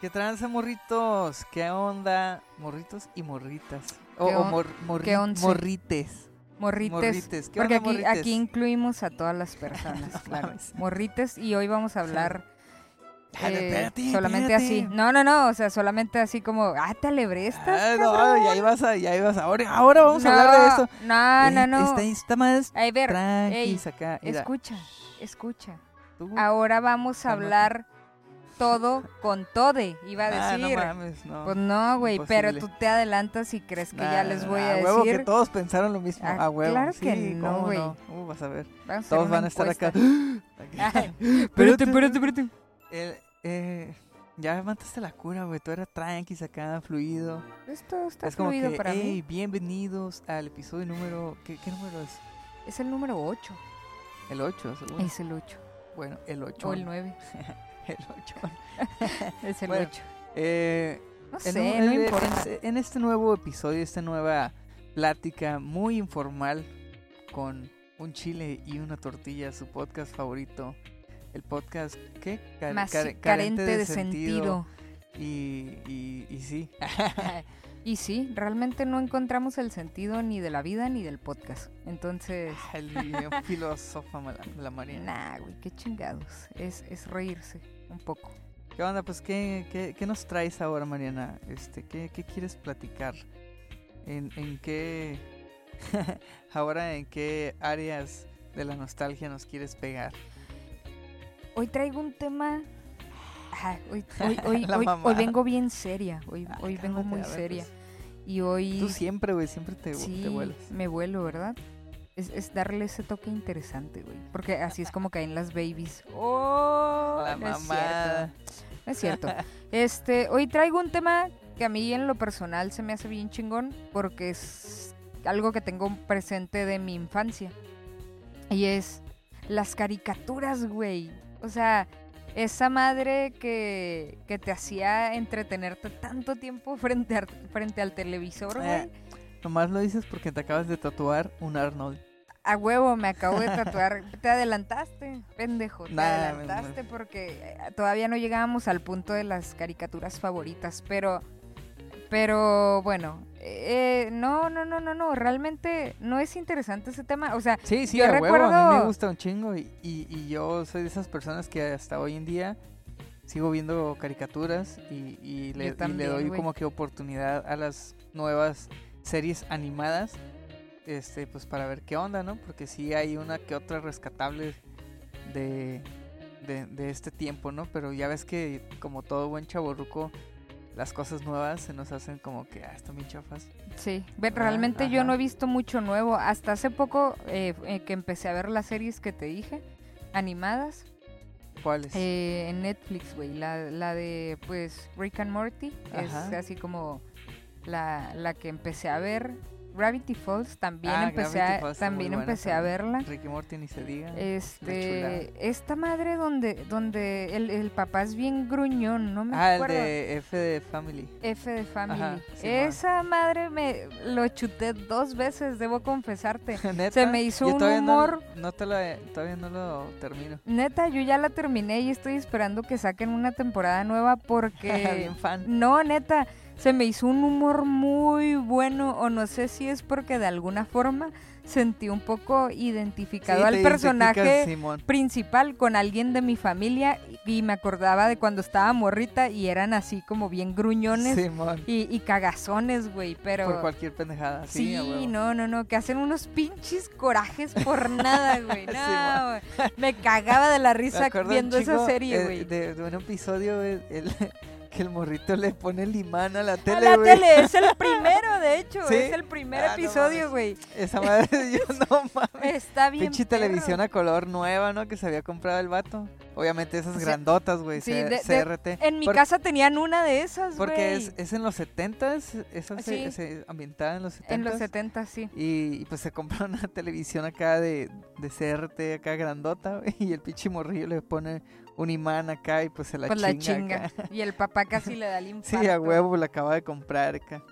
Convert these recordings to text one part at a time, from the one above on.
¿Qué tranza, morritos? ¿Qué onda? Morritos y morritas. O, ¿Qué o mor- qué morrites. Morrites. Morrites. ¿Qué Porque onda, aquí, morrites? aquí incluimos a todas las personas, claro. Morrites y hoy vamos a hablar Dale, eh, espérate, solamente espérate. así. No, no, no, o sea, solamente así como, ah, te alebrestas, Ah, no, ya ibas a, ya ibas a- Ahora, ahora vamos a hablar de eso. No, no, Eh, no. Está, está más A ver, ey, acá. Escucha, escucha. tú- Ahora vamos a Cálmate. hablar todo con tode, iba a Ah, no decir. mames, no. pues no, güey, pero tú te adelantas y crees que ya Nah, les voy nah, a huevo decir. que todos pensaron lo mismo. Ah, a huevo. claro que sí, no, ¿cómo güey. no? Uh, vas a ver. Vamos a Todos una van a estar acá. Ay, Espérate, espérate, espérate. El, eh, ya mataste la cura, güey. Tú eras tranqui, acá, fluido. Esto está es como fluido que, para hey, mí. bienvenidos al episodio número... ¿Qué, qué número es? Es el número 8. El 8, seguro. Es el 8. Bueno, el 8. O el 9. El 8. Es el Bueno, 8. Eh, No en, sé, un- no en- importa. en- en este nuevo episodio, esta nueva plática muy informal con un chile y una tortilla, su podcast favorito. El podcast, ¿qué? Care- Más care- carente de sentido. Y, y, y sí. y sí, realmente no encontramos el sentido ni de la vida ni del podcast. Entonces, El filósofo la, la Mariana. nah, güey, qué chingados. Es, es reírse un poco. ¿Qué onda? Pues, ¿qué, qué, qué nos traes ahora, Mariana? Este, ¿qué, qué quieres platicar? ¿En, en qué... ahora, ¿en qué áreas de la nostalgia nos quieres pegar? Hoy traigo un tema. Ah, hoy, hoy, hoy, hoy- vengo bien seria. Hoy, Ay, hoy vengo muy ver, seria. pues. Y hoy. Tú siempre, güey, siempre te, sí, te vuelas. me vuelo, ¿verdad? Es, es darle ese toque interesante, güey. Porque así es como caen las babies. ¡Oh! La no es mamada. cierto. No es cierto. Este, hoy traigo un tema que a mí en lo personal se me hace bien chingón porque es algo que tengo presente de mi infancia. Y es las caricaturas, güey. O sea, esa madre que, que te hacía entretenerte tanto tiempo frente, a- frente al televisor, güey. Eh, Nomás lo dices porque te acabas de tatuar un Arnold. A huevo, me acabo de tatuar. Te adelantaste, pendejo. Te Nah, me- adelantaste porque eh, todavía no llegábamos al punto de las caricaturas favoritas. Pero, pero bueno, eh, no, no, no, no, no. Realmente no es interesante ese tema. O sea, Sí, sí, Yo a huevo, a mí me gusta un chingo y, y, y yo soy de esas personas que hasta hoy en día sigo viendo caricaturas y, y le, también, doy como que oportunidad a las nuevas series animadas, este, pues para ver qué onda, ¿no? Porque sí hay una que otra rescatable de, de, de este tiempo, ¿no? Pero ya ves que como todo buen chaborruco, las cosas nuevas se nos hacen como que, ah, están bien chafas. sí. Ah, realmente yo no he visto mucho nuevo. Hasta hace poco eh, eh, que empecé a ver las series que te dije, animadas. ¿Cuáles? Eh, en Netflix, güey. La, la de, pues, Rick and Morty. Ajá. Es así como la, la que empecé a ver. Gravity Falls también Ah, empecé, Gravity a, Falls también buena empecé a verla. Ricky Morty ni se diga. Este, esta madre donde, donde el, el papá es bien gruñón, no me Ah, el acuerdo. de F de Family. F de Family. Ajá. Esa madre me lo chuté dos veces, debo confesarte. ¿Neta? Se me hizo Yo un todavía no- humor. No, te lo, todavía no lo termino. Neta, yo ya la terminé y estoy esperando que saquen una temporada nueva porque Bien fan. No, neta, se me hizo un humor muy bueno o no sé si es porque de alguna forma sentí un poco identificado Sí, al personaje principal con alguien de mi familia y me acordaba de cuando estaba morrita y eran así como bien gruñones Simón. y, y cagazones, güey, pero... Por cualquier pendejada. Sí, no, no, no, que hacen unos pinches corajes por nada, güey. No, güey. me cagaba de la risa viendo esa serie, eh, güey. de, de un episodio el, el- que el morrito le pone limán a la A tele, la güey. tele, es el primero, de hecho, ¿Sí? es el primer Ah, episodio, güey. Esa madre, yo no mames. Está bien. Pinche televisión a color nueva, ¿no? Que se había comprado el vato. Obviamente esas grandotas, güey. Sí, C- de- CRT. En mi casa tenían una de esas, güey. Porque es, es en los 70s, esa se, Sí. se ambientada en los 70s. En los 70, sí. Y, y, pues se compró una televisión acá de, de CRT acá grandota güey, y el pinche morrillo le pone un imán acá y pues se la Pues chinga. la chinga. acá. Y el papá casi le da el infarto. Sí, a huevo la acaba de comprar acá.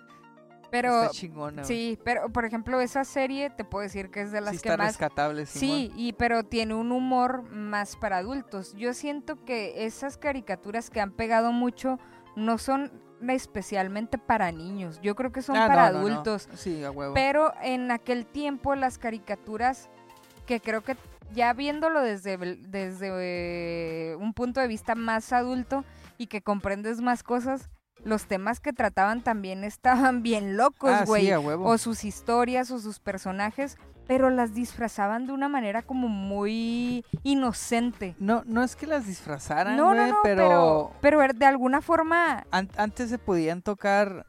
Pero, está chingona. sí, pero por ejemplo, esa serie te puedo decir que es de las sí que está más rescatable, Sí, y pero tiene un humor más para adultos. Yo siento que esas caricaturas que han pegado mucho no son especialmente para niños. Yo creo que son Ah, para no, no, no. adultos. Sí, a huevo. Pero en aquel tiempo las caricaturas, que creo que ya viéndolo desde, desde eh, un punto de vista más adulto y que comprendes más cosas, los temas que trataban también estaban bien locos, ah, güey. sí, o sus historias o sus personajes, pero las disfrazaban de una manera como muy inocente. No, no es que las disfrazaran, No, no, pero, pero, pero er- de alguna forma an- antes se podían tocar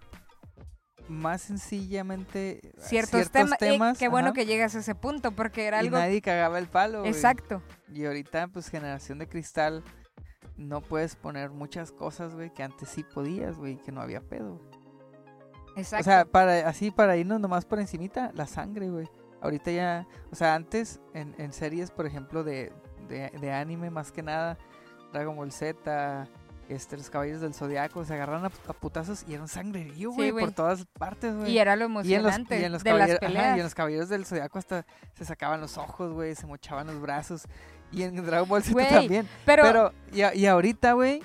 más sencillamente eh, ciertos, tema- eh, temas. qué bueno ajá, que llegas a ese punto, porque era y algo... nadie cagaba el palo. güey. Exacto. Y ahorita, pues, generación de cristal, no puedes poner muchas cosas, güey, que antes sí podías, güey, que no había pedo. Exacto. O sea, para, así para irnos nomás por encimita, la sangre, güey. Ahorita ya, o sea, antes en, en series, por ejemplo, de, de, de anime más que nada, Dragon Ball Z, este, los Caballeros del Zodiaco, se agarraron a, a putazos y eran sangrerío, Sí, güey, güey. por todas partes, güey. y era lo Y en los, emocionante y en los de las ajá, y en los caballeros del zodiaco hasta se sacaban los ojos, güey, se mochaban los brazos. Y en Dragon Ball Z también. pero, Pero, y, a- y ahorita, güey,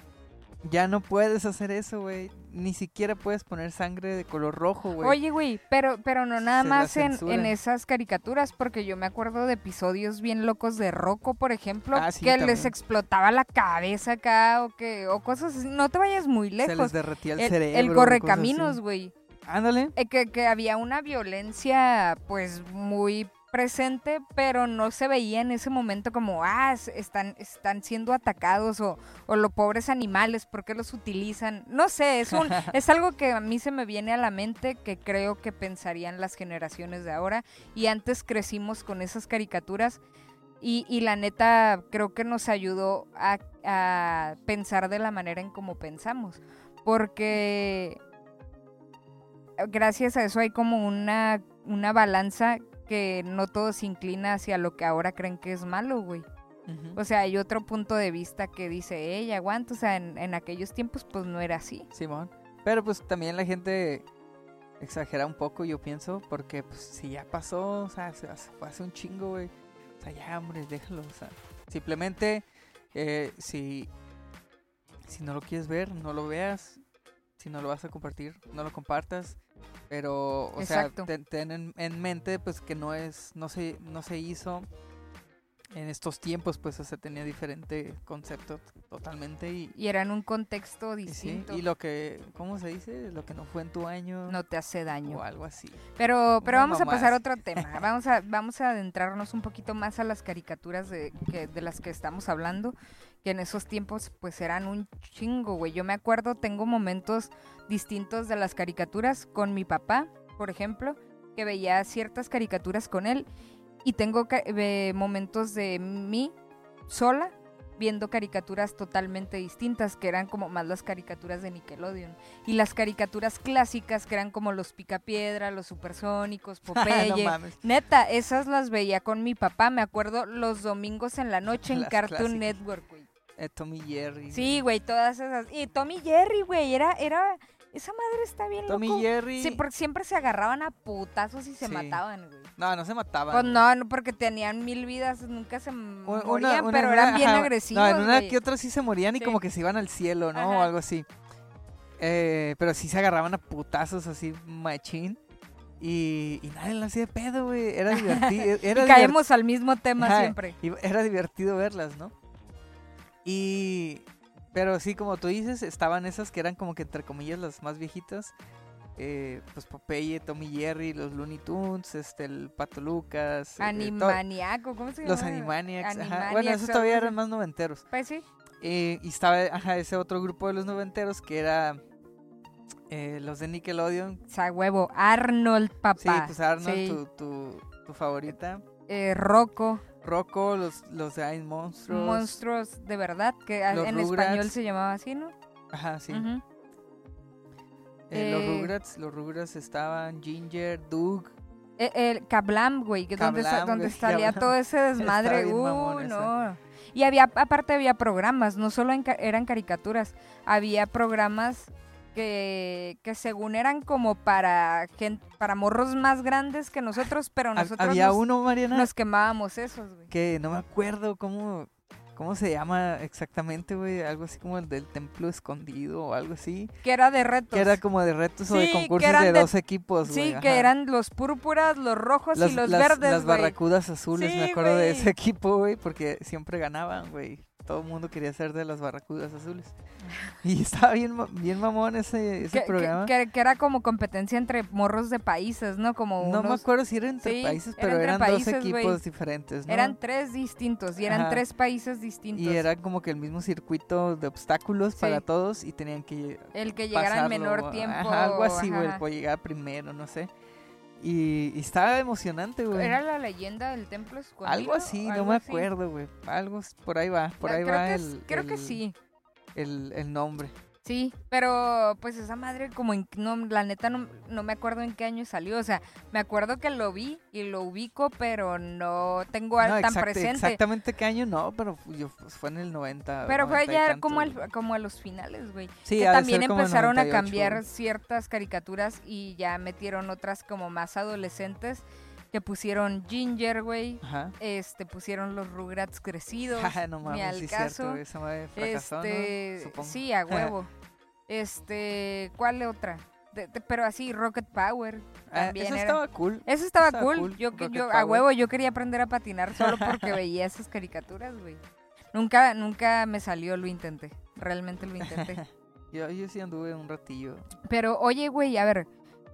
ya no puedes hacer eso, güey. Ni siquiera puedes poner sangre de color rojo, güey. oye, güey, pero, pero no nada Se más en, en esas caricaturas, porque yo me acuerdo de episodios bien locos de Rocco, por ejemplo, Ah, sí, que les explotaba la cabeza acá o que o cosas así. No te vayas muy se les lejos. derretía el, El, cerebro. el correcaminos, güey. Ándale. Eh, que, que había una violencia pues muy presente, pero no se veía en ese momento como, ah, están, están siendo atacados o, o los pobres animales, ¿por qué los utilizan? No sé, es, un, es algo que a mí se me viene a la mente que creo que pensarían las generaciones de ahora y antes crecimos con esas caricaturas y, y la neta creo que nos ayudó a, a pensar de la manera en cómo pensamos, porque gracias a eso hay como una, una balanza que no todo se inclina hacia lo que ahora creen que es malo, güey. O sea, hay otro punto de vista que dice, ella aguanta, o sea, en, en aquellos tiempos pues no era así. Simón. Pero pues también la gente exagera un poco, yo pienso, porque pues si ya pasó, o sea, se hace- fue hace un chingo, güey. O sea, ya, hombre, déjalo, o sea. Simplemente, eh, si, si no lo quieres ver, no lo veas. Si no lo vas a compartir, no lo compartas. Pero, o Exacto. sea, ten, ten en, en mente, pues, que no es, no se, no se hizo en estos tiempos, pues, o sea, tenía diferente concepto totalmente y, Y era en un contexto y sí, distinto. y lo que, ¿cómo se dice? Lo que no fue en tu año No te hace daño. o algo así. Pero, pero vamos a pasar a otro tema. Vamos a, vamos a adentrarnos un poquito más a las caricaturas de, que, de las que estamos hablando, que en esos tiempos pues eran un chingo, güey. Yo me acuerdo, tengo momentos distintos de las caricaturas con mi papá, por ejemplo, que veía ciertas caricaturas con él, y tengo eh, momentos de mí sola viendo caricaturas totalmente distintas, que eran como más las caricaturas de Nickelodeon. Y las caricaturas clásicas, que eran como los Picapiedra, los Supersónicos, no Popeye. mames. Neta, esas las veía con mi papá, me acuerdo, los domingos en la noche en Las Cartoon clásicas. Network, güey. Eh, Tommy Jerry. Sí, güey, todas esas. Y Tommy Jerry, güey, era, era... Esa madre está bien Tommy loco. Jerry. Sí, porque siempre se agarraban a putazos y se Sí. mataban, güey. No, no se mataban. Pues no, no, porque tenían mil vidas, nunca se morían, pero eran bien ajá, agresivos, No, en una güey. que otra sí se morían y Sí. como que se iban al cielo, ¿no? O algo así. Eh, pero sí se agarraban a putazos así, machín. Y, y nadie le hacía de pedo, güey. Era divertido. Era y divert- caemos al mismo tema Ajá, siempre. y era divertido verlas, ¿no? Y... Pero sí, como tú dices, estaban esas que eran como que entre comillas las más viejitas. Eh, pues Popeye, Tommy Jerry, los Looney Tunes, este, el Pato Lucas. eh, Animaniaco, ¿cómo se llama? los Animaniacs, ajá. Bueno, esos todavía eran más noventeros. Pues sí. Eh, y estaba ajá, ese otro grupo de los noventeros que era eh, los de Nickelodeon. O sea, huevo, Arnold, papá. Sí, pues Arnold, Sí. Tu, tu, tu favorita. Eh, Rocco, Rocco, los, los de Ice Monstruos. monstruos de verdad, que a- en Rugrats. español se llamaba así, ¿no? Ajá, sí. Eh, los Eh, Rugrats, los Rugrats estaban Ginger, Doug. Eh, el Kablam, güey, que donde, Kablam, donde güey, salía todo ese desmadre. mamón no. Y había, aparte había programas, no solo en eran caricaturas, había programas que, que según eran como para gente, para morros más grandes que nosotros, pero nosotros Había nos, uno, Mariana, nos quemábamos esos, güey. que no me acuerdo cómo, ¿Cómo se llama exactamente, güey? Algo así como el del templo escondido o algo así. Que era de retos. Que era como de retos o de concursos de de- dos equipos, güey. Sí, que eran los púrpuras, los rojos y los las- verdes, Las barracudas azules, Sí, me acuerdo de ese equipo, güey, porque siempre ganaban, güey. Todo el mundo quería ser de las barracudas azules. Y estaba bien, bien mamón ese, ese Que, programa. que- que era como competencia entre morros de países, ¿no? Como no me unos- acuerdo si era entre Sí, países, pero eran países, dos equipos diferentes, ¿no? Eran tres distintos y eran Ajá. tres países distintos. y era como que el mismo circuito de obstáculos Sí. para todos y tenían que el que llegara en menor tiempo. ajá, algo así, güey, el por llegar primero, no sé. Y, y estaba emocionante, güey. ¿Era la leyenda del templo escondido? Algo así, no Algo me acuerdo, güey. Algo, por ahí va, por Ah, ahí creo va que el, Creo que sí. el, el nombre. Sí, pero pues esa madre como en, no, la neta no, no me acuerdo en qué año salió, o sea, me acuerdo que lo vi y lo ubico, pero no tengo No, tan exact- presente. exactamente qué año no, pero yo, pues, fue en el 90. Pero fue 90 y ya como, al- como a los finales, güey. Sí, que también empezaron a 98, cambiar ciertas caricaturas y ya metieron otras como más adolescentes que pusieron Ginger, güey. Este, pusieron los Rugrats crecidos. Jaja, no ni mames, al sí caso. cierto, esa madre fracasó, este, sí, a huevo. este, ¿cuál otra? De- de- pero así, Rocket Power. Ah, También eso era. estaba cool. Eso estaba, cool. cool, Yo, que- Rocket yo a huevo, yo quería aprender a patinar solo porque veía esas caricaturas, güey. Nunca, nunca me salió, lo intenté. Realmente lo intenté. Yo, yo sí anduve un ratillo. Pero, oye, güey, a ver,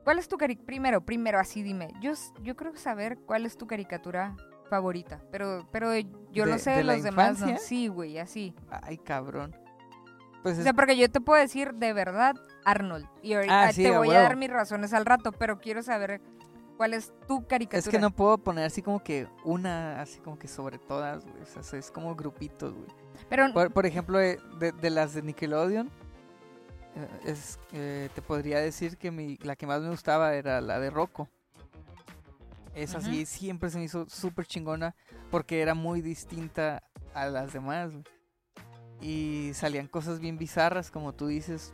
¿cuál es tu cari Primero, primero, así dime. Yo, yo creo saber cuál es tu caricatura favorita. Pero, pero yo lo ¿De- sé de los demás, ¿no? Sí, güey, así. Ay, cabrón. Pues O sea, porque yo te puedo decir de verdad Arnold. Y ahorita Ah, sí, te voy a dar mis razones al rato, pero quiero saber cuál es tu caricatura. es que no puedo poner así como que una, así como que sobre todas, güey. O sea, es como grupitos, güey. Pero, Por, por ejemplo, eh, de, de las de Nickelodeon, eh, es, eh, te podría decir que mi, la que más me gustaba era la de Rocco. Esa sí, siempre se me hizo súper chingona porque era muy distinta a las demás. güey. Y salían cosas bien bizarras, como tú dices,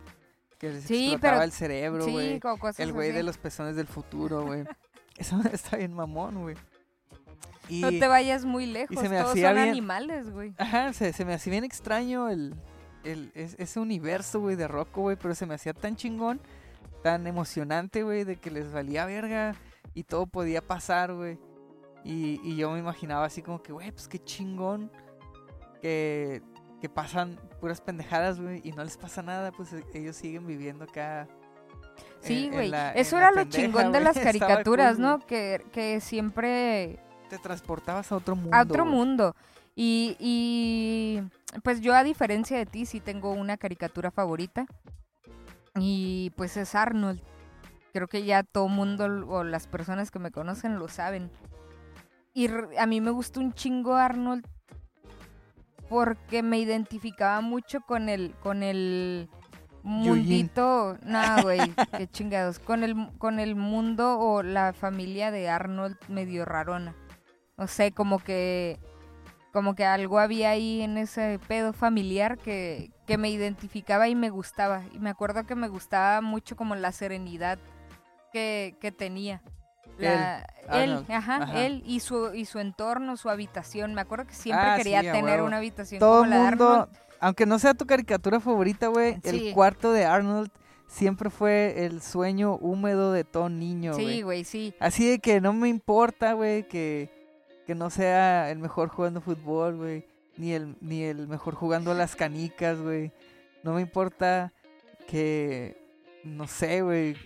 que les Sí, explotaba pero- el cerebro, sí, güey. cosas el güey de los pezones del futuro, güey. Eso está bien mamón, güey. Y... No te vayas muy lejos, se me todos hacía son bien- animales, güey. Ajá, se, se me hacía bien extraño el, el, es- ese universo, güey, de Rocco, güey, pero se me hacía tan chingón, tan emocionante, güey, de que les valía verga y todo podía pasar, güey. Y, y yo me imaginaba así como que, güey, pues qué chingón que, que pasan puras pendejadas, güey, y no les pasa nada, pues e- ellos siguen viviendo acá. Sí, güey. Eso era lo chingón de las caricaturas, cool, ¿no? Que, que siempre Te transportabas a otro mundo. a otro mundo. Y, y pues yo a diferencia de ti sí tengo una caricatura favorita. Y pues es Arnold. Creo que ya todo mundo o las personas que me conocen lo saben. Y a mí me gustó un chingo Arnold porque me identificaba mucho con el con el mundito, no, güey, qué chingados, con el con el mundo o la familia de Arnold medio rarona. No sé, como que como que algo había ahí en ese pedo familiar que, que me identificaba y me gustaba. Y me acuerdo que me gustaba mucho como la serenidad que, que tenía. La- él, Arnold, ajá, ajá. él y su, y su entorno, su habitación. Me acuerdo que siempre Ah, quería sí, tener una habitación Todo como la de mundo, Arnold. aunque no sea tu caricatura favorita, güey, Sí. el cuarto de Arnold siempre fue el sueño húmedo de todo niño, Sí, güey. güey, sí. Así de que no me importa, güey, que, que no sea el mejor jugando fútbol, güey, ni el, ni el mejor jugando a las canicas, güey. No me importa que, no sé, güey,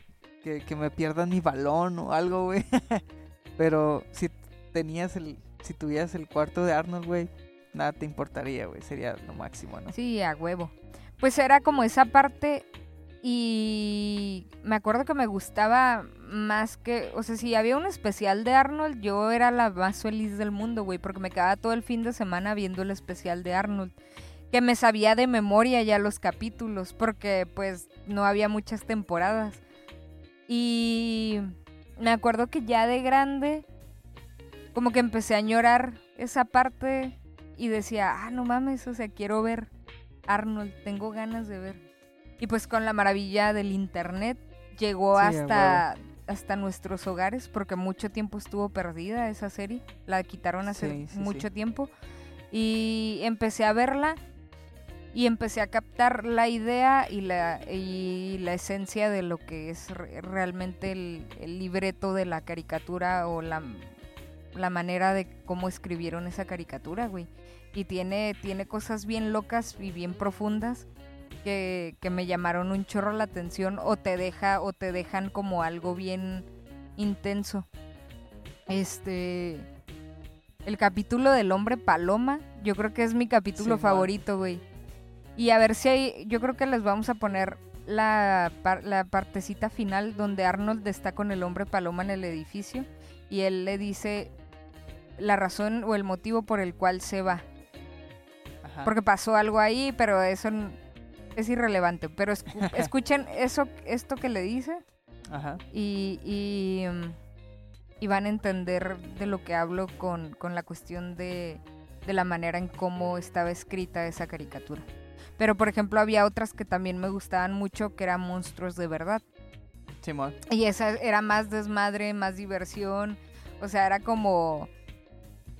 que, que me pierdan mi balón o algo, güey. Pero si tenías el, si tuvieras el cuarto de Arnold, güey, nada te importaría, güey, sería lo máximo, ¿no? Sí, a huevo. Pues era como esa parte y me acuerdo que me gustaba más que, o sea, si había un especial de Arnold, yo era la más feliz del mundo, güey, porque me quedaba todo el fin de semana viendo el especial de Arnold, que me sabía de memoria ya los capítulos, porque pues no había muchas temporadas. Y me acuerdo que ya de grande, como que empecé a llorar esa parte y decía, ah, no mames, o sea, quiero ver Arnold, tengo ganas de ver. Y pues con la maravilla del internet llegó Sí, hasta, hasta nuestros hogares porque mucho tiempo estuvo perdida esa serie, la quitaron hace Sí, sí, mucho tiempo. Y empecé a verla y empecé a captar la idea y la, y la esencia de lo que es re- realmente el, el libreto de la caricatura o la, la manera de cómo escribieron esa caricatura, güey. Y tiene, tiene cosas bien locas y bien profundas que, que me llamaron un chorro la atención o te deja o te dejan como algo bien intenso. Este el capítulo del hombre paloma, yo creo que es mi capítulo favorito, güey. Y a ver si hay, yo creo que les vamos a poner la, par- la partecita final donde Arnold está con el hombre paloma en el edificio y él le dice la razón o el motivo por el cual se va. Ajá. Porque pasó algo ahí, pero eso es irrelevante. Pero escu- escuchen eso, esto que le dice Ajá. y, y, mm, y van a entender de lo que hablo con, con la cuestión de, de la manera en cómo estaba escrita esa caricatura. Pero, por ejemplo, había otras que también me gustaban mucho, que eran monstruos de verdad. Simón. Y esa era más desmadre, más diversión. O sea, era como...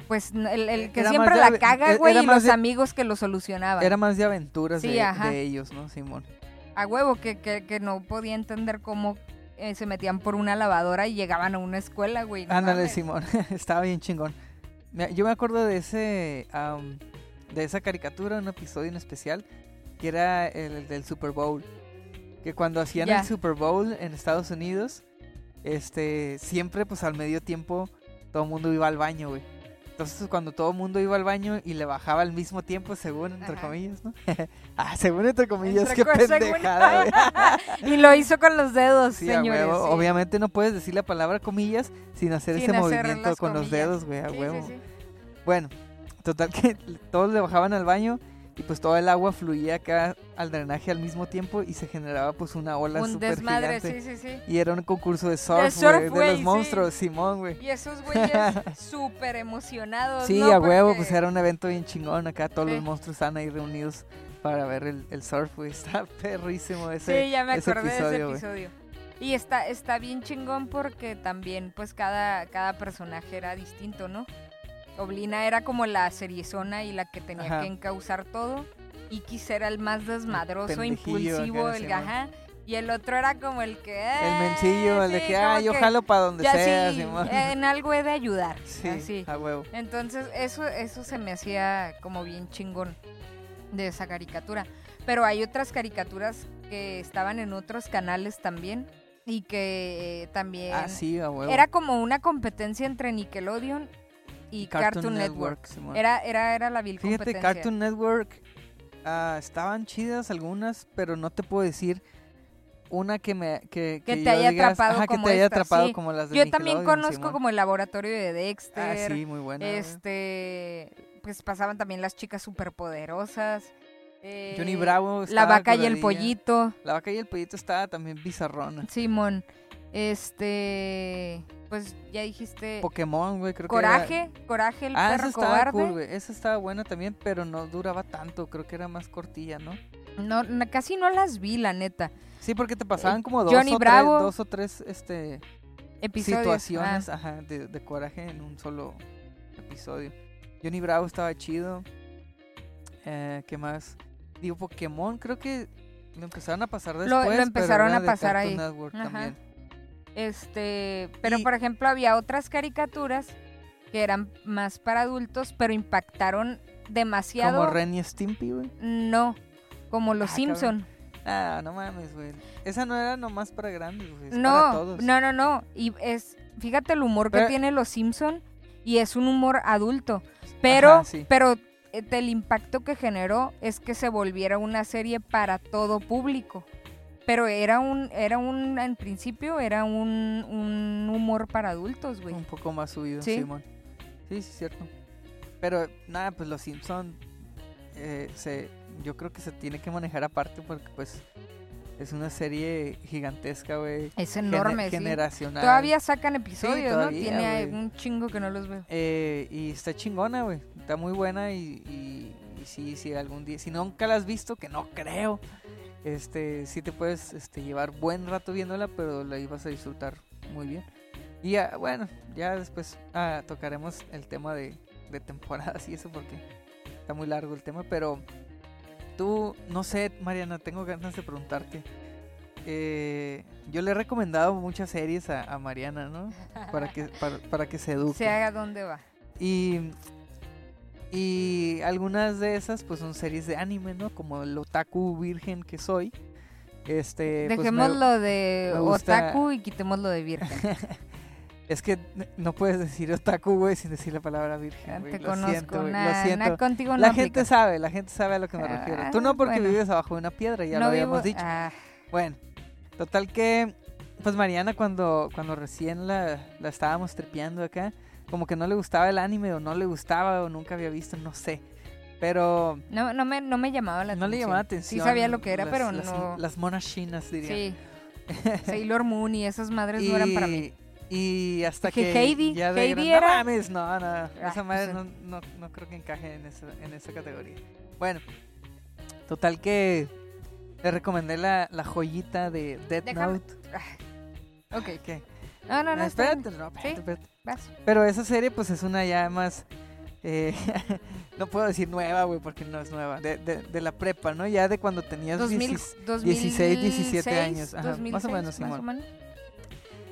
Pues el, el que Era siempre de la caga, e- güey, y los de- amigos que lo solucionaban. Era más de aventuras Sí, de, ellos, ¿no, Simón? a huevo que, que, que no podía entender cómo eh, se metían por una lavadora y llegaban a una escuela, güey. no Ándale. Simón. Estaba bien chingón. Yo me acuerdo de ese de esa caricatura, un episodio en especial, que era el del Super Bowl. Que cuando hacían el Super Bowl en Estados Unidos, este, siempre pues al medio tiempo todo el mundo iba al baño, güey. Entonces cuando todo el mundo iba al baño y le bajaba al mismo tiempo, según entre Ajá. comillas, ¿no? ah, según entre comillas, Entre qué según- pendejada, güey. Y lo hizo con los dedos, Sí, señores. huevo. sí. Obviamente no puedes decir la palabra comillas sin hacer Sin ese hacer movimiento con los dedos, güey, a Sí, huevo. Bueno, total que todos le bajaban al baño y pues todo el agua fluía acá al drenaje al mismo tiempo y se generaba pues una ola Un desmadre, gigante. sí, sí, sí. Y era un concurso de surf, de güey, los sí. monstruos, Simón, güey. Y esos güeyes súper emocionados. Sí, ¿no? a huevo, Porque- pues era un evento bien chingón acá, todos Sí. los monstruos estaban ahí reunidos para ver el, el surf, güey. Está perrísimo ese. Sí, ya me ese acordé de ese episodio, episodio. Y está, está bien chingón porque también, pues, cada, cada personaje era distinto, ¿no? Oblina era como la seriezona y la que tenía Ajá. que encauzar todo. Ikis era el más desmadroso, impulsivo, el Simón. ajá. Y el otro era como el que... El "Ah, mencillo, el de sí, que, ah, yo que jalo para donde ya sea, sí, en algo he de ayudar. Sí, así. a huevo. Entonces, eso, eso se me hacía como bien chingón de esa caricatura. Pero hay otras caricaturas que estaban en otros canales también y que eh, también Ah, sí, a huevo. era como una competencia entre Nickelodeon y Cartoon, Network. Era, era, era la vil Fíjate, competencia. Cartoon Network ah, estaban chidas algunas, pero no te puedo decir una que me que, Que que te haya digas, atrapado ajá, como que te haya esta, atrapado sí. como las de Yo también conozco Simón. como el laboratorio de Ah, Dexter. sí, muy buena. güey. este, pues pasaban también las chicas superpoderosas. eh, Johnny Bravo La estaba vaca y el pollito. La vaca y el pollito estaba también bizarrona. Simón. Este, pues ya dijiste Pokémon, güey, creo que Coraje, Coraje el. Ah, perro cobarde. cool, güey. Esa estaba buena también, pero no duraba tanto. Creo que era más cortilla, ¿no? no, casi no las vi, la neta. Sí, porque te pasaban como dos Eh, Johnny o Bravo. tres, dos o tres, este, Episodios. situaciones ah, ajá, de, de coraje en un solo episodio. Johnny Bravo estaba chido. Eh, ¿Qué más? Digo, Pokémon creo que lo empezaron a pasar después. lo pero empezaron era a pasar ahí. Network Ajá. también. Este, pero Y- por ejemplo había otras caricaturas que eran más para adultos, pero impactaron demasiado. Como Ren y Stimpy, güey. No, como los Ah, Simpson. Ah, no mames, güey. Esa no era nomás para grandes, güey. para No, todos. no, no, no. Y es, fíjate el humor que tiene los Simpson y es un humor adulto. Pero, Ajá, sí. pero eh, el impacto que generó es que se volviera una serie para todo público. Pero era un, era un, en principio era un, un humor para adultos, güey. Un poco más subido, Sí. Simón. Sí, sí, cierto. Pero nada, pues los Simpson eh, se, yo creo que se tiene que manejar aparte porque pues es una serie gigantesca, güey. Es enorme, sí. Generacional. Todavía sacan episodios, todavía, ¿no? Tiene un chingo que no los veo. Eh, y está chingona, güey. Está muy buena y, y, y sí, sí, algún día. Si nunca la has visto, que no creo. Este, sí te puedes este, llevar buen rato viéndola, pero la ibas a disfrutar muy bien. Y ya, bueno, ya después ah, tocaremos el tema de, de temporadas y eso porque está muy largo el tema, pero tú, no sé, Mariana, tengo ganas de preguntarte. Eh, yo le he recomendado muchas series a, a Mariana, ¿no? Para que, para, para que se eduque. Se haga dónde va. Y, y algunas de esas pues son series de anime, ¿no? Como el otaku virgen que soy. Este, pues, Dejemos lo de gusta- otaku y quitemos lo de virgen. Es que no puedes decir otaku, güey, sin decir la palabra virgen. Te Lo conozco, siento, lo siento. contigo no la gente sabe, la gente sabe a lo que me Ah, refiero. Tú no porque bueno. vives abajo de una piedra, ya no lo habíamos vivo- dicho. ah, Bueno, total que, pues Mariana cuando, cuando recién la, la estábamos tripeando acá, como que no le gustaba el anime o no le gustaba o nunca había visto, no sé. Pero no, no, me, no me llamaba la no atención. le llamaba atención. Sí sabía lo que era, las- pero las, no... Las monas chinas, diría. Sí. Sailor Moon y esas madres no eran para mí. Y hasta Que que Heidi, ya Heidi gran- era- No mames, no, no. Ah, esa madre pues, no, no, no creo que encaje en esa, en esa categoría. Bueno, total que le recomendé la, la joyita de Death Déjame- Note. Ok. ¿Qué? No, no, no. espérate, no, espérate, Sí. espérate. Vas. Pero esa serie pues es una ya más... eh, no puedo decir nueva, güey, porque no es nueva. De, de, de la prepa, ¿no? Ya de cuando tenías 2000, 16 2006, 17 años, ajá, más o 2006, menos, más Simón. o menos.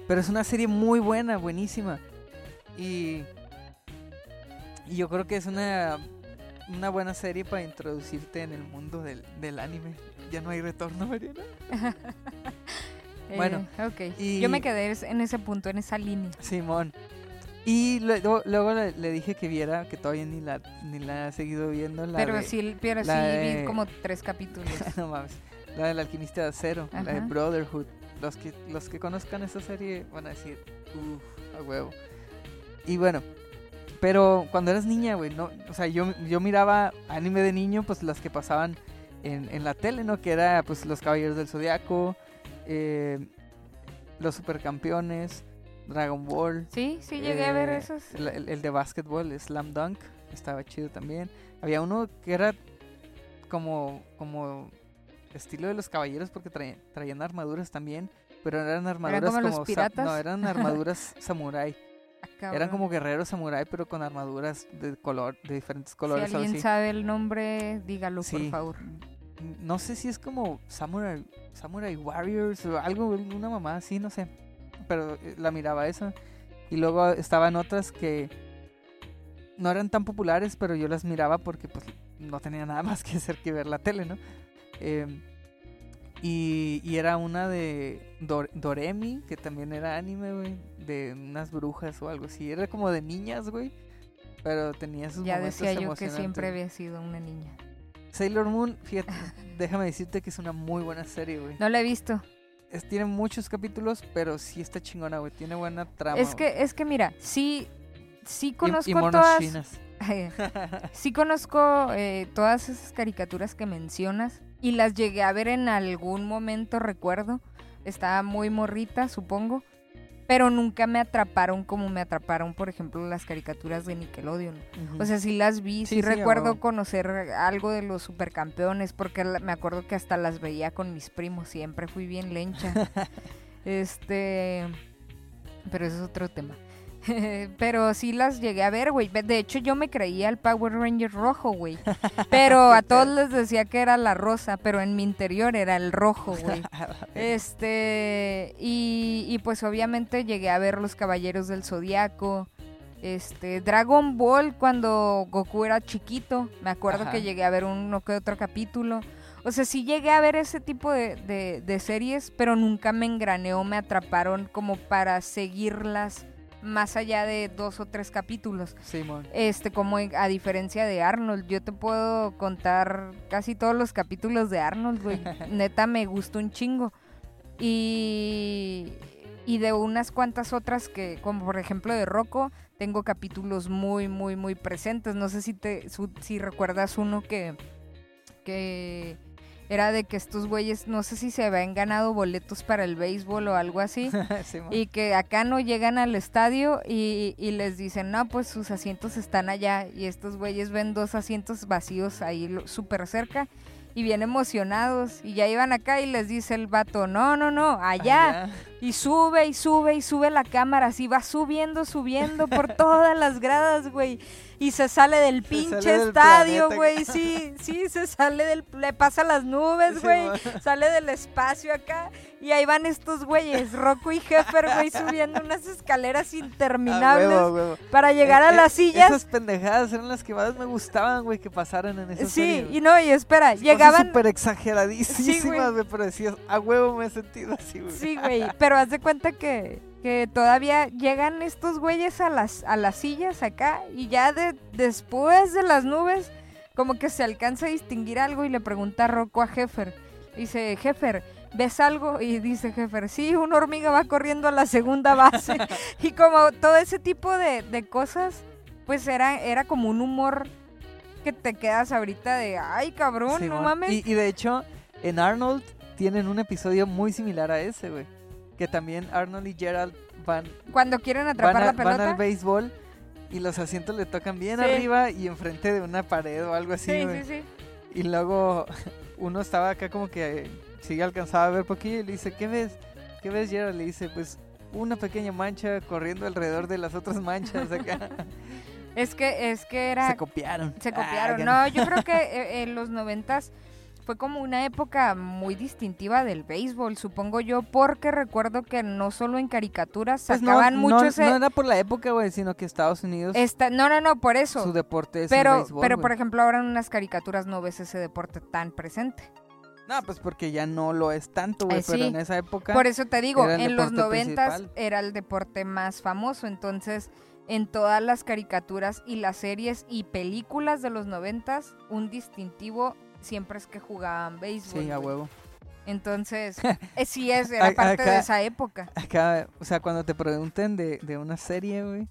Pero es una serie muy buena, buenísima. Y, y yo creo que es una, una buena serie para introducirte en el mundo del, del anime. Ya no hay retorno, Mariana. Bueno, Eh, ok. y- Yo me quedé en ese punto, en esa línea. Simón. Y luego, luego le, le dije que viera, que todavía ni la, ni la ha seguido viendo. La pero de- sí, pero sí la vi como tres capítulos. no mames. La del alquimista de acero, la de. Brotherhood. Los que, los que conozcan esa serie van a decir, uff, a huevo. Y bueno, pero cuando eras niña, güey, no, o sea, yo, yo miraba anime de niño, pues las que pasaban en, en la tele, ¿no? Que era, pues, Los Caballeros del Zodiaco, eh, Los Supercampeones, Dragon Ball. Sí, sí llegué a ver eh, esos. El, el- de básquetbol, Slam Dunk, estaba chido también. Había uno que era como, como estilo de los caballeros porque traían, traían armaduras también, pero eran armaduras como los sa- piratas? no, eran armaduras samurai. Ah, Eran cabrón. como guerreros samurai, pero con armaduras de color, de diferentes Si colores. algo alguien sabe el nombre, dígalo, por favor. No sé si es como Samurai, Samurai Warriors o algo, una mamá así, no sé. Pero eh, la miraba esa. Y luego estaban otras que no eran tan populares, pero yo las miraba porque pues no tenía nada más que hacer que ver la tele, ¿no? Em, y, y era una de Dor- Doremi, que también era anime, güey, de unas brujas o algo así. Era como de niñas, güey. Pero tenía sus Ya momentos decía yo que siempre había sido una niña. Sailor Moon, fíjate, déjame decirte que es una muy buena serie, güey. No la he visto. Es- tiene muchos capítulos, pero sí está chingona, güey. Tiene buena trama. Es güey. que, es que mira, sí, sí conozco y, todas. chinas. sí conozco eh, todas esas caricaturas que mencionas y las llegué a ver en algún momento, recuerdo. Estaba muy morrita, supongo. Pero nunca me atraparon como me atraparon, por ejemplo, las caricaturas de Nickelodeon. O sea, sí las vi, sí, recuerdo conocer algo de los supercampeones, porque me acuerdo que hasta las veía con mis primos, siempre fui bien lencha. este, pero eso es otro tema. pero sí las llegué a ver, güey. De hecho, yo me creía el Power Ranger rojo, güey. Pero a todos les decía que era la rosa, pero en mi interior era el rojo, güey. Este, y, y pues obviamente llegué a ver Los Caballeros del Zodiaco. Este, Dragon Ball cuando Goku era chiquito. Me acuerdo Ajá. que llegué a ver uno que otro capítulo. O sea, sí llegué a ver ese tipo de, de- de series, pero nunca me engrané o me atraparon como para seguirlas más allá de dos o tres capítulos. Simón. Este, como a diferencia de Arnold, yo te puedo contar casi todos los capítulos de Arnold, güey. Neta me gustó un chingo. Y, y de unas cuantas otras que, como por ejemplo de Rocco, tengo capítulos muy, muy, muy presentes. No sé si te, su- si recuerdas uno que, que era de que estos güeyes, no sé si se habían ganado boletos para el béisbol o algo así. Y que acá no llegan al estadio y, y les dicen, no, pues sus asientos están allá. Y estos güeyes ven dos asientos vacíos ahí súper cerca y bien emocionados. Y ya iban acá y les dice el vato, no, no, no, allá. Y sube y sube y sube la cámara, así va subiendo, subiendo por todas las gradas, güey. Y se sale del Se pinche sale del estadio, güey. Sí, sí, se sale del. Le pasa las nubes, Sí, güey. sale del espacio acá. Y ahí van estos güeyes, Rocco y Heffer, güey, subiendo unas escaleras interminables huevo, a huevo. para llegar a Eh, las eh, sillas. Esas pendejadas eran las que más me gustaban, güey, que pasaran en esa Sí, serie. y no, y espera, Cosas llegaban. súper exageradísimas, Sí, güey. pero decías, a huevo me he sentido así, güey. Sí, güey, pero haz de cuenta que, que todavía llegan estos güeyes a las, a las sillas acá y ya de, después de las nubes como que se alcanza a distinguir algo y le pregunta a Rocco a Heffer. Dice, Heffer, ¿ves algo? Y dice Heffer, sí, una hormiga va corriendo a la segunda base. y como todo ese tipo de, de cosas, pues era, era como un humor que te quedas ahorita de, ay, cabrón, no mames. Y, y de hecho, en Arnold tienen un episodio muy similar a ese, güey. Que también Arnold y Gerald van, Cuando quieren van, atrapar a- la van pelota. al béisbol y los asientos le tocan bien Sí. arriba y enfrente de una pared o algo así, sí, güey. sí, sí. Y luego uno estaba acá como que eh, sí alcanzaba a ver poquillo y le dice, ¿qué ves? ¿Qué ves, Gerald? Le dice, pues una pequeña mancha corriendo alrededor de las otras manchas acá. Es que, es que era... Se copiaron. Se Ah, copiaron. no, yo creo que eh, en los noventas fue como una época muy distintiva del béisbol, supongo yo, porque recuerdo que no solo en caricaturas Pues sacaban no, mucho ese... no era por la época, güey, sino que Estados Unidos, esta- no, no, no, por su eso. deporte es el Pero, béisbol, pero güey. por ejemplo, ahora en unas caricaturas no ves ese deporte tan presente. No, pues porque ya no lo es tanto, güey, Eh, pero en esa época... Por eso te digo, el en los noventas era el deporte más famoso, entonces en todas las caricaturas y las series y películas de los noventas, un distintivo siempre es que jugaban béisbol. Sí, a güey. huevo. Entonces, eh, sí es, era parte de esa época. Acá, o sea, cuando te pregunten de, de una serie, güey,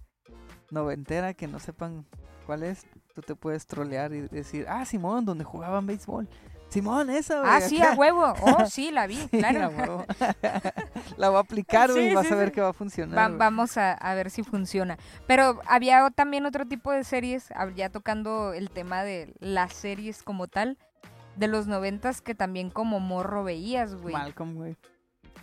noventera, que no sepan cuál es, tú te puedes trolear y decir, ah, Simón, donde jugaban béisbol. Simón, esa, güey. Ah, sí, acá". a huevo. Oh, sí, la vi, Sí, claro. a huevo. La voy a aplicar, güey, Sí, y vas sí, a ver que va a funcionar. Va- vamos a, a ver si funciona. Pero había también otro tipo de series, ya tocando el tema de las series como tal, de los noventas que también como morro veías, güey. Malcolm, güey.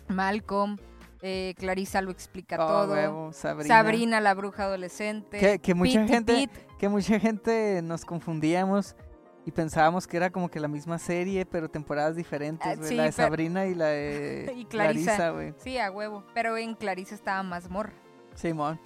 Malcolm, eh, Clarisa lo explica Oh, todo. huevo, Sabrina. Sabrina, la bruja adolescente. Que, que mucha Pete gente, Pete. que mucha gente nos confundíamos y pensábamos que era como que la misma serie, pero temporadas diferentes, Ah, güey. sí, la de pero- Sabrina y la de Y Clarisa. Clarisa, güey. Sí, a huevo. Pero en Clarisa estaba más morra. Simón.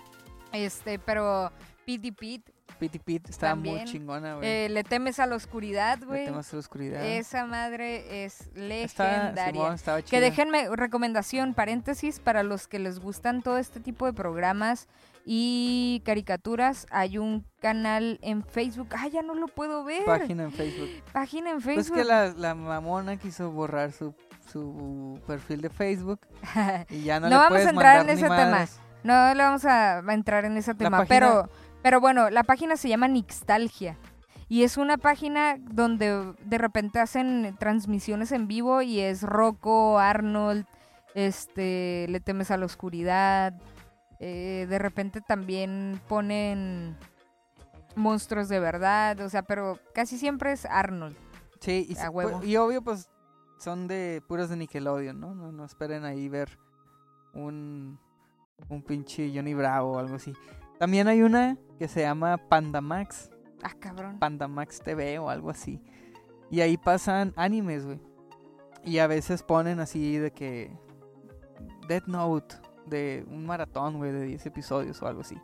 Este, pero Pete y Pete, Piti Pit estaba muy chingona, güey. eh, le temes a la oscuridad, Le güey. temas a la oscuridad. Esa madre es legendaria. Simón, estaba Que chida. déjenme recomendación, paréntesis, para los que les gustan todo este tipo de programas y caricaturas. Hay un canal en Facebook. Ah, ya no lo puedo ver. Página en Facebook. Página en Pues Facebook. que la, la mamona quiso borrar su, su perfil de Facebook y ya no, No le vamos puedes a entrar en ese tema. no le vamos a, a entrar en ese tema, página- pero, pero bueno, la página se llama Nixtalgia. Y es una página donde de repente hacen transmisiones en vivo y es Rocco, Arnold, este, le temes a la oscuridad. eh, de repente también ponen monstruos de verdad, o sea, pero casi siempre es Arnold. Sí, y, A huevo. y obvio pues son de puros de Nickelodeon, ¿no? No, no esperen ahí ver un, un pinche Johnny Bravo o algo así. También hay una que se llama Pandamax, Ah, cabrón. Pandamax TV o algo así. Y ahí pasan animes, güey. Y a veces ponen así de que Death Note de un maratón, güey, de 10 episodios o algo así.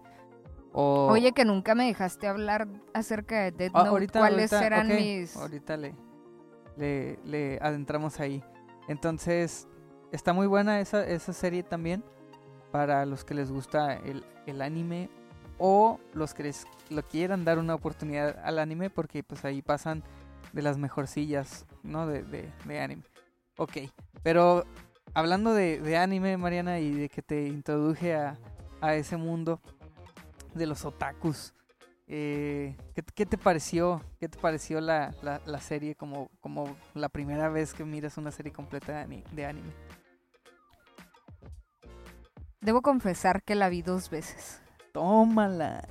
O Oye, que nunca me dejaste hablar acerca de Dead Note. ahorita, ¿Cuáles ahorita, eran mis...? Ahorita le, le, le adentramos ahí. Entonces, está muy buena esa, esa serie también. Para los que les gusta el, el anime. O los que lo quieran dar una oportunidad al anime. Porque pues ahí pasan de las mejorcillas, ¿no? De, de, anime. Ok. Pero hablando de, de anime, Mariana, y de que te introduje a, a ese mundo de los otakus. Eh, ¿qué, qué te pareció? ¿Qué te pareció la, la, la serie como, como la primera vez que miras una serie completa de anime? Debo confesar que la vi dos veces. Tómala.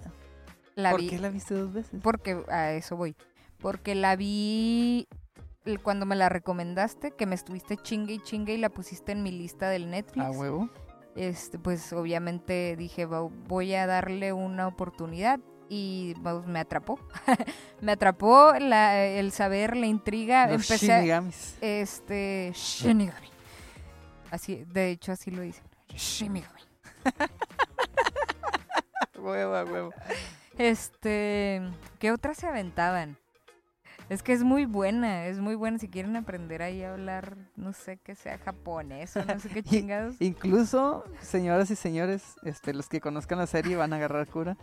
La ¿Por vi qué la viste dos veces? porque a eso voy. Porque la vi cuando me la recomendaste, que me estuviste chingue y chingue y la pusiste en mi lista del Netflix. ¿A huevo? este, pues obviamente dije, "Va- voy a darle una oportunidad y me atrapó. me atrapó la- el saber, la intriga. Los Empecé a- Shinigamis. este Shinigami. Así, de hecho así lo dicen. Shinigami. Huevo, a huevo. Este, ¿qué otras se aventaban? Es que es muy buena, es muy buena si quieren aprender ahí a hablar, no sé, que sea japonés o no sé qué chingados. Incluso, señoras y señores, este, los que conozcan la serie van a agarrar cura.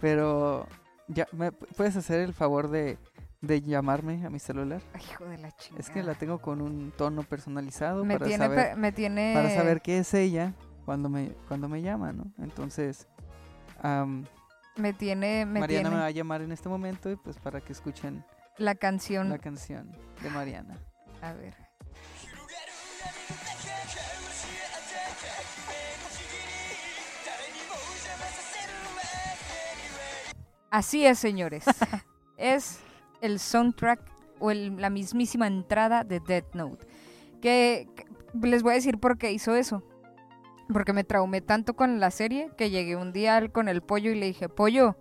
Pero, ya, ¿me pu- puedes hacer el favor de, de llamarme a mi celular? Ay, hijo de la chingada. Es que la tengo con un tono personalizado me para tiene, saber, pe- me tiene para saber qué es ella cuando me, cuando me llama, ¿no? Entonces, me tiene, me Mariana tiene me va a llamar en este momento y pues para que escuchen la canción. la canción de Mariana. A ver. Así es, señores. es el soundtrack o el- la mismísima entrada de Death Note. Que, que les voy a decir por qué hizo eso. Porque me traumé tanto con la serie que llegué un día con el pollo y le dije, pollo.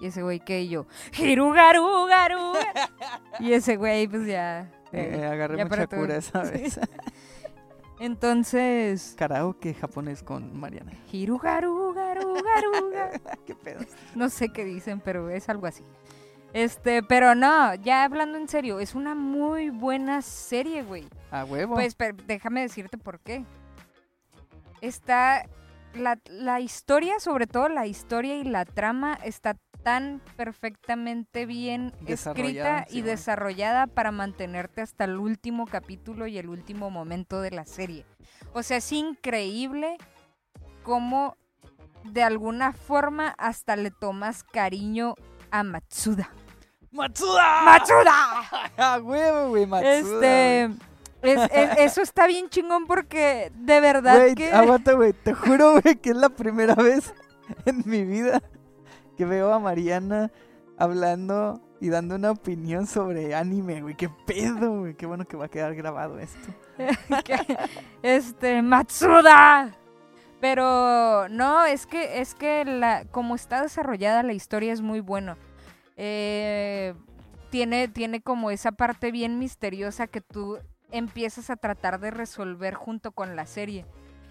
Y ese güey que y yo, Hirugarugaru. y ese güey, pues ya. Eh, eh, agarré ya mucha cura esa vez. Entonces, Karaoke japonés con Mariana. Hirugarugarugaruga. ¿Qué pedo? No sé qué dicen, pero es algo así. Este, pero no, ya hablando en serio, es una muy buena serie, güey. A huevo. Pues pero déjame decirte por qué. Está la, la historia, sobre todo la historia y la trama, está tan perfectamente bien escrita y desarrollada para mantenerte hasta el último capítulo y el último momento de la serie. O sea, es increíble cómo de alguna forma hasta le tomas cariño a Matsuda. ¡Matsuda! ¡Matsuda! ¡A huevo, güey! Matsuda. Este. Es- es- eso está bien chingón porque de verdad Güey, que. aguanta, güey. Te juro, güey, que es la primera vez en mi vida que veo a Mariana hablando y dando una opinión sobre anime, güey. ¡Qué pedo, güey! Qué bueno que va a quedar grabado esto. este. ¡Matsuda! Pero no, es que, es que la, como está desarrollada la historia es muy bueno. Eh, tiene, tiene como esa parte bien misteriosa que tú empiezas a tratar de resolver junto con la serie.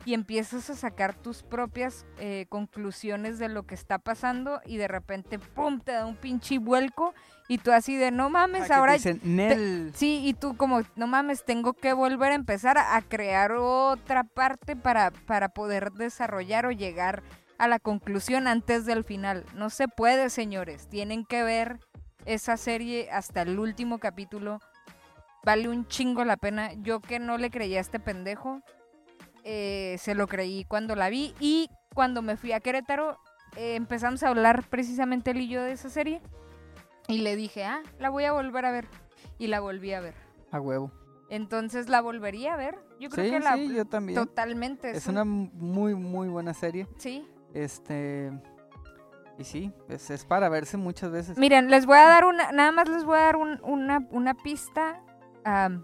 Y empiezas a sacar tus propias eh, conclusiones de lo que está pasando y de repente, ¡pum!, te da un pinche vuelco y tú así de, no mames, Ah, ahora dicen, Nel. Sí, y tú como, no mames, tengo que volver a empezar a, a crear otra parte para, para poder desarrollar o llegar a la conclusión antes del final. No se puede, señores. Tienen que ver esa serie hasta el último capítulo. Vale un chingo la pena. Yo que no le creía a este pendejo, eh, se lo creí cuando la vi. Y cuando me fui a Querétaro, eh, empezamos a hablar precisamente él y yo de esa serie. Y le dije, ah, la voy a volver a ver. Y la volví a ver. A huevo. Entonces la volvería a ver. Yo creo Sí, que la sí, yo también. totalmente. Es un- una muy, muy buena serie. Sí. Este. Y sí, es, es para verse muchas veces. Miren, les voy a dar una, nada más les voy a dar un- una, una pista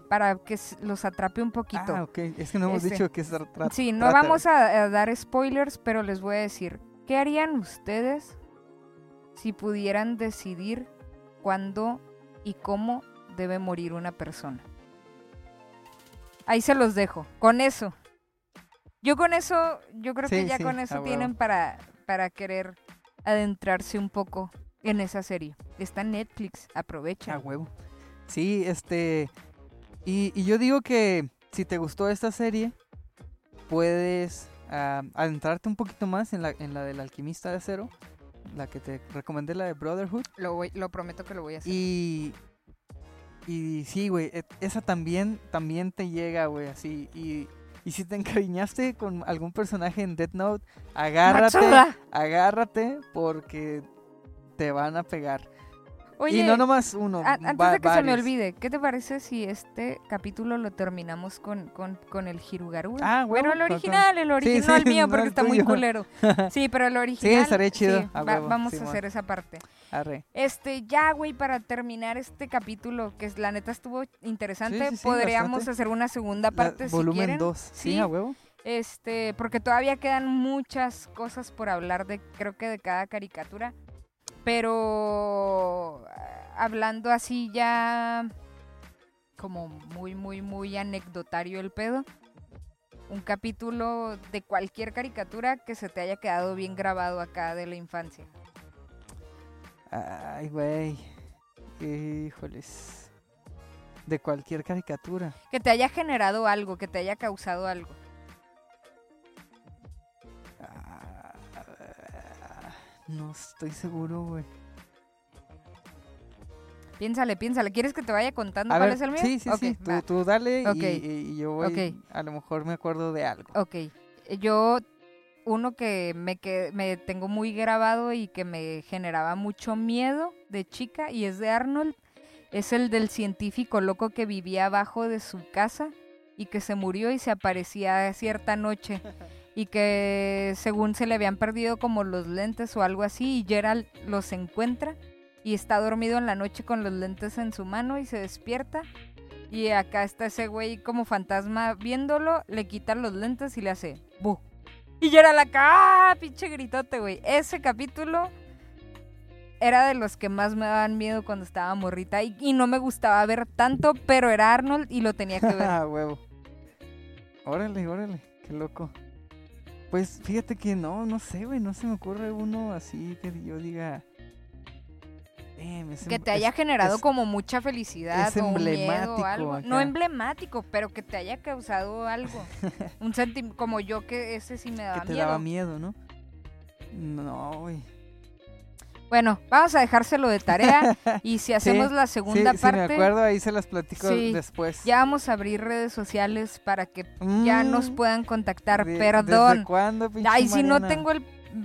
para que los atrape un poquito. Ah, ok. Es que no hemos Este, dicho que se trata. sí, no vamos a, a dar spoilers, pero les voy a decir, ¿qué harían ustedes si pudieran decidir cuándo y cómo debe morir una persona? Ahí se los dejo, con eso. Yo con eso, yo creo que ya sí, con eso tienen para, para querer adentrarse un poco en esa serie. Está en Netflix, aprovecha. A huevo. Sí, este. Y, y yo digo que si te gustó esta serie, puedes ah, adentrarte un poquito más en la, en la del alquimista de acero, la que te recomendé, la de Brotherhood. Lo, voy- lo prometo que lo voy a hacer. Y. Y sí, güey, e- esa también, también te llega, güey, así. Y, y si te encariñaste con algún personaje en Death Note, agárrate, agárrate, porque te van a pegar. Oye, y no nomás uno, a- antes va- de que se me olvide, ¿qué te parece si este capítulo lo terminamos con, con, con el Hirugaru? Ah, Bueno, huevo, el original, el Sí, original, sí, el mío, porque está muy culero. Sí, pero el original. chido, sí, a va- huevo, vamos a hacer esa parte. Arre. Este, ya, güey, para terminar este capítulo, que es, la neta estuvo interesante, Sí, sí, sí, podríamos bastante. hacer una segunda La- parte si volumen quieren. 2, sí, Sí. a huevo. Este, porque todavía quedan muchas cosas por hablar de, creo que de cada caricatura. Pero hablando así ya como muy, muy, muy anecdotario el pedo. Un capítulo de cualquier caricatura que se te haya quedado bien grabado acá de la infancia. Ay, güey. Híjoles. De cualquier caricatura. Que te haya generado algo, que te haya causado algo. Ah, no estoy seguro, güey. Piénsale, piénsale. ¿Quieres que te vaya contando A cuál ver, es el mío? Sí, sí, sí. Tú, tú dale y- Ok. y, y yo voy. A lo mejor me acuerdo de algo. Ok, yo uno que me, que me tengo muy grabado y que me generaba mucho miedo de chica y es de Arnold, es el del científico loco que vivía abajo de su casa y que se murió y se aparecía cierta noche y que según se le habían perdido como los lentes o algo así y Gerald los encuentra y está dormido en la noche con los lentes en su mano y se despierta y acá está ese güey como fantasma viéndolo, le quita los lentes y le hace bu. Y Gerald acá, ¡ah! pinche gritote, güey. Ese capítulo era de los que más me daban miedo cuando estaba morrita y, y no me gustaba ver tanto, pero era Arnold y lo tenía que ver. Ah, huevo. Órale, órale. Qué loco. Pues fíjate que no, no sé, güey. No se me ocurre uno así que yo diga. "Damn, ese que em- te es- haya generado es- como mucha felicidad es o miedo algo. No emblemático, pero que te haya causado algo. un sentimiento como yo que ese sí me daba que te miedo. daba miedo, ¿no? No, güey. Bueno, vamos a dejárselo de tarea y si hacemos la segunda sí, parte me acuerdo, ahí se las platico Sí, después. ya vamos a abrir redes sociales para que ya nos Mm, puedan contactar. de- Perdón. ¿Desde cuándo, pinche Ay, si no tengo el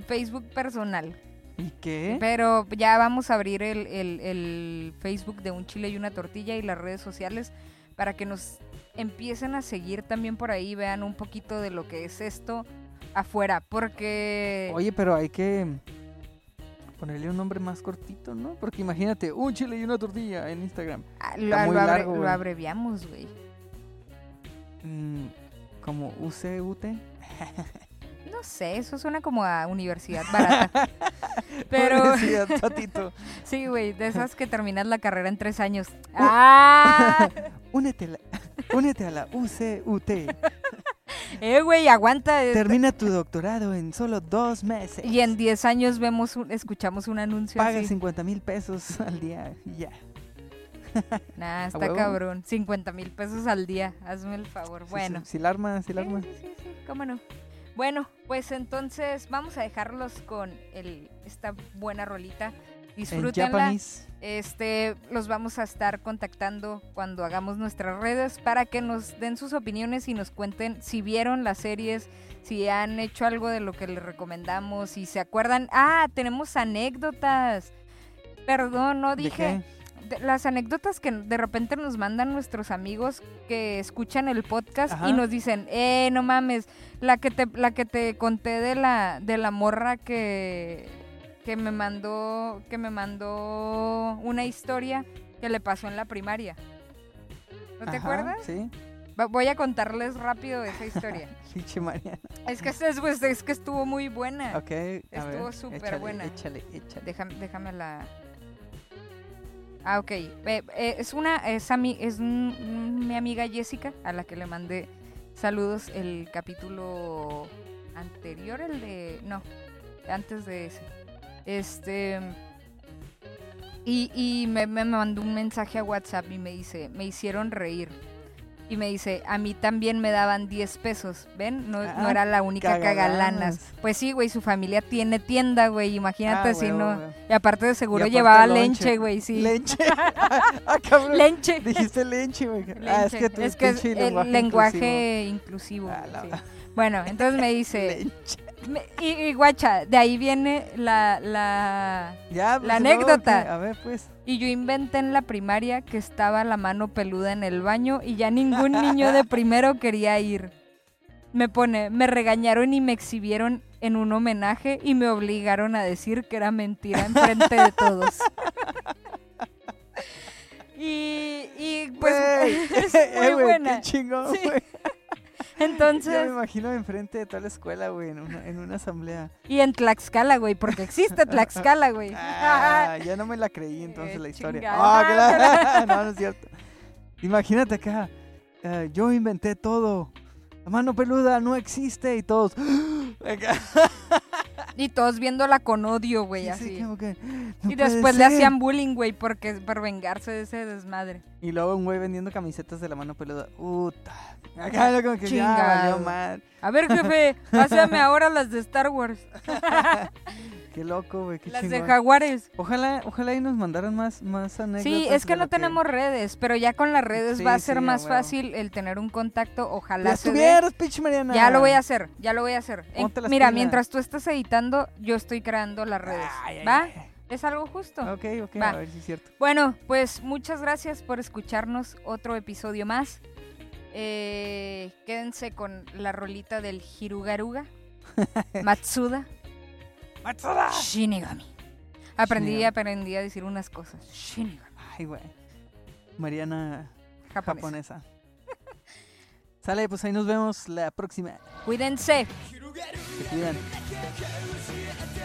Facebook personal. ¿Y qué? Pero ya vamos a abrir el, el- el Facebook de Un Chile y una Tortilla y las redes sociales para que nos empiecen a seguir también por ahí, vean un poquito de lo que es esto afuera, porque... Oye, pero hay que ponerle un nombre más cortito, ¿no? Porque imagínate, un chile y una tortilla en Instagram. ah, lo, lo abre- largo, lo abreviamos, güey. Mm, como UCUT. No sé, eso suena como a universidad barata. Pero Universidad, Patito. sí, güey, de esas que terminas la carrera en tres años. ¡Ah! Únete a la, únete a la UCUT. Eh, güey, aguanta. eh, Termina tu doctorado en solo dos meses. Y en 10 años vemos un- escuchamos un anuncio Paga así. 50 mil pesos al día y ya. Nah, está cabrón. 50 mil pesos al día. Hazme el favor. Sí, Bueno. sí, Si la arma, si la Sí, arma. sí, sí, sí, cómo no. Bueno, pues entonces vamos a dejarlos con el, esta buena rolita. En Disfrútenla. Este, los vamos a estar contactando cuando hagamos nuestras redes para que nos den sus opiniones y nos cuenten si vieron las series, si han hecho algo de lo que les recomendamos, si se acuerdan. Ah, tenemos anécdotas. Perdón, no ¿De dije las anécdotas que de repente nos mandan nuestros amigos que escuchan el podcast Ajá. y nos dicen, eh, no mames, la que te, la que te conté de la, de la morra que, que me mandó, que me mandó una historia que le pasó en la primaria. ¿No te Ajá, acuerdas? Sí. Voy a contarles rápido esa historia. Pinche Mariana. es que es, pues, es que estuvo muy buena. Ok. a Estuvo súper buena. Échale, échale. Déjame, déjame la. Ah, ok. Eh, es una. Es, ami- es un- mi amiga Jessica, a la que le mandé saludos el capítulo anterior, el de. No, antes de ese. Este. Y, y me, me mandó un mensaje a WhatsApp y me dice: Me hicieron reír. Y me dice: A mí también me daban 10 pesos. ¿Ven? No, no Ah, era la única cagalanas. Pues sí, güey, su familia tiene tienda, güey. Imagínate Ah, si no. Y aparte de seguro aparte llevaba lenche, güey, sí. Lenche. ah, cabrón. Lenche. Dijiste lenche, güey. Ah, es que tu es, que es pinche el lenguaje, lenguaje inclusivo. Ah, güey, la sí. va- Bueno, entonces me dice, Lenche. Me- y, y guacha, de ahí viene la, la... Ya, pues, La ¿y luego anécdota. A ver, pues. Y yo inventé en la primaria que estaba la mano peluda en el baño y ya ningún niño de primero quería ir. Me pone, me regañaron y me exhibieron en un homenaje y me obligaron a decir que era mentira en frente de todos. y, y pues es Eh, muy güey, buena. Qué chingón, Sí. güey. Yo me Entonces, imagino enfrente de toda la escuela, güey, en una, en una asamblea. y en Tlaxcala, güey, porque existe Tlaxcala, güey. Ah, ya no me la creí entonces Eh, la historia. chingada. Ah, claro. no, no es cierto. Imagínate acá, eh, yo inventé todo. La mano peluda no existe y todos. Y todos viéndola con odio, güey, sí, así. como que, "No y después le ser". hacían bullying, güey, porque por vengarse de ese desmadre. Y luego un güey vendiendo camisetas de la mano peluda. Puta. Acá lo como que ya valió mal. A ver, jefe, pásame ahora las de Star Wars, Qué loco, güey, qué las de. Jaguares. Ojalá, ojalá y nos mandaran más, más anécdotas. Sí, es que no tenemos redes, pero ya con las redes Sí, va a ser sí, más fácil el tener un contacto. Ojalá Ya se dé. estuvieras, pinche Mariana. Ya lo voy a hacer, ya lo voy a hacer. En- mira, mientras tú estás editando, yo estoy creando las redes. Ay, ay, ¿Va? ay. ¿Es algo justo? Ok, ok, Va. a ver si es cierto. Bueno, pues muchas gracias por escucharnos otro episodio más. Eh, quédense con la rolita del Hirugaruga, Matsuda, ¡Matsuda! Shinigami. Aprendí, Shinigami. aprendí a decir unas cosas. Shinigami, Ay, güey. Mariana japonés. japonesa. Sale, pues ahí nos vemos la próxima. Cuídense. Se cuidan.「